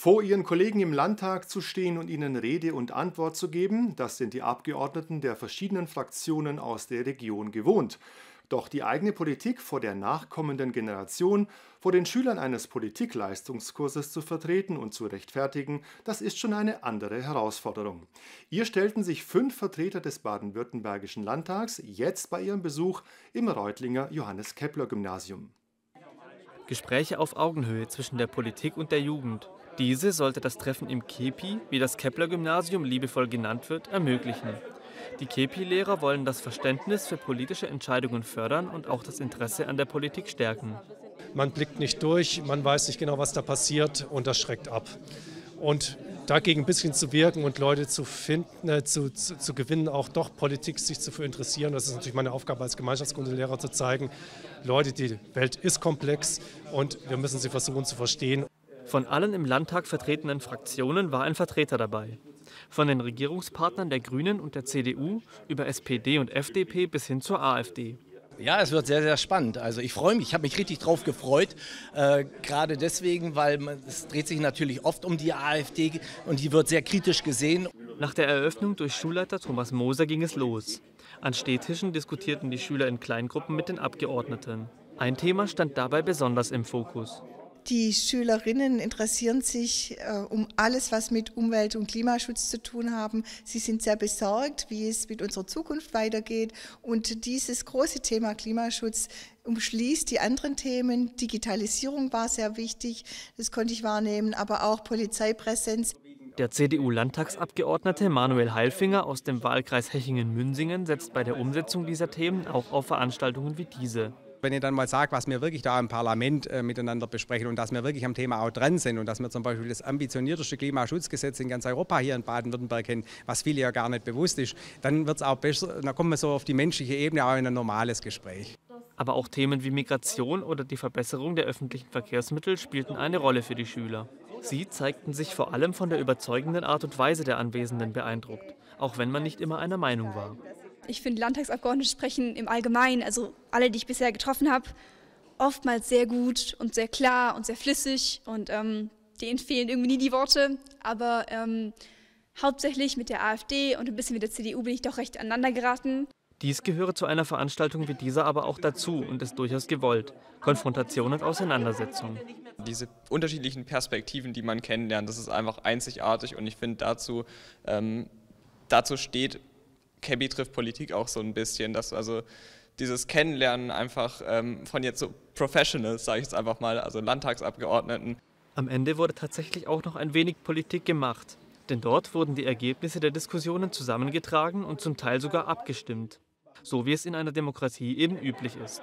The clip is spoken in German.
Vor ihren Kollegen im Landtag zu stehen und ihnen Rede und Antwort zu geben, das sind die Abgeordneten der verschiedenen Fraktionen aus der Region gewohnt. Doch die eigene Politik vor der nachkommenden Generation, vor den Schülern eines Politikleistungskurses zu vertreten und zu rechtfertigen, das ist schon eine andere Herausforderung. Ihr stellten sich fünf Vertreter des baden-württembergischen Landtags jetzt bei ihrem Besuch im Reutlinger Johannes Kepler Gymnasium. Gespräche auf Augenhöhe zwischen der Politik und der Jugend. Diese sollte das Treffen im KEPI, wie das Kepler-Gymnasium liebevoll genannt wird, ermöglichen. Die KEPI-Lehrer wollen das Verständnis für politische Entscheidungen fördern und auch das Interesse an der Politik stärken. Man blickt nicht durch, man weiß nicht genau, was da passiert und das schreckt ab. Und dagegen ein bisschen zu wirken und Leute zu finden, äh, zu, zu, zu, gewinnen, auch doch Politik sich zu interessieren. Das ist natürlich meine Aufgabe als Gemeinschaftskundelehrer zu zeigen, Leute, die Welt ist komplex und wir müssen sie versuchen zu verstehen. Von allen im Landtag vertretenen Fraktionen war ein Vertreter dabei. Von den Regierungspartnern der Grünen und der CDU über SPD und FDP bis hin zur AfD. Ja, es wird sehr, sehr spannend. Also ich freue mich, ich habe mich richtig drauf gefreut. Äh, Gerade deswegen, weil man, es dreht sich natürlich oft um die AfD und die wird sehr kritisch gesehen. Nach der Eröffnung durch Schulleiter Thomas Moser ging es los. An Stehtischen diskutierten die Schüler in Kleingruppen mit den Abgeordneten. Ein Thema stand dabei besonders im Fokus. Die Schülerinnen interessieren sich äh, um alles, was mit Umwelt- und Klimaschutz zu tun haben. Sie sind sehr besorgt, wie es mit unserer Zukunft weitergeht. Und dieses große Thema Klimaschutz umschließt die anderen Themen. Digitalisierung war sehr wichtig, das konnte ich wahrnehmen, aber auch Polizeipräsenz. Der CDU-Landtagsabgeordnete Manuel Heilfinger aus dem Wahlkreis Hechingen-Münsingen setzt bei der Umsetzung dieser Themen auch auf Veranstaltungen wie diese. Wenn ich dann mal sage, was wir wirklich da im Parlament äh, miteinander besprechen und dass wir wirklich am Thema auch dran sind und dass wir zum Beispiel das ambitionierteste Klimaschutzgesetz in ganz Europa hier in Baden-Württemberg kennen, was viele ja gar nicht bewusst ist, dann wird es auch besser, dann kommen wir so auf die menschliche Ebene auch in ein normales Gespräch. Aber auch Themen wie Migration oder die Verbesserung der öffentlichen Verkehrsmittel spielten eine Rolle für die Schüler. Sie zeigten sich vor allem von der überzeugenden Art und Weise der Anwesenden beeindruckt, auch wenn man nicht immer einer Meinung war. Ich finde, Landtagsabgeordnete sprechen im Allgemeinen, also alle, die ich bisher getroffen habe, oftmals sehr gut und sehr klar und sehr flüssig und ähm, denen fehlen irgendwie nie die Worte. Aber ähm, hauptsächlich mit der AfD und ein bisschen mit der CDU bin ich doch recht aneinander geraten. Dies gehöre zu einer Veranstaltung wie dieser aber auch dazu und ist durchaus gewollt. Konfrontation und Auseinandersetzung. Diese unterschiedlichen Perspektiven, die man kennenlernt, das ist einfach einzigartig und ich finde dazu, ähm, dazu steht Cabby trifft Politik auch so ein bisschen, dass also dieses Kennenlernen einfach ähm, von jetzt so Professionals, sage ich jetzt einfach mal, also Landtagsabgeordneten. Am Ende wurde tatsächlich auch noch ein wenig Politik gemacht, denn dort wurden die Ergebnisse der Diskussionen zusammengetragen und zum Teil sogar abgestimmt, so wie es in einer Demokratie eben üblich ist.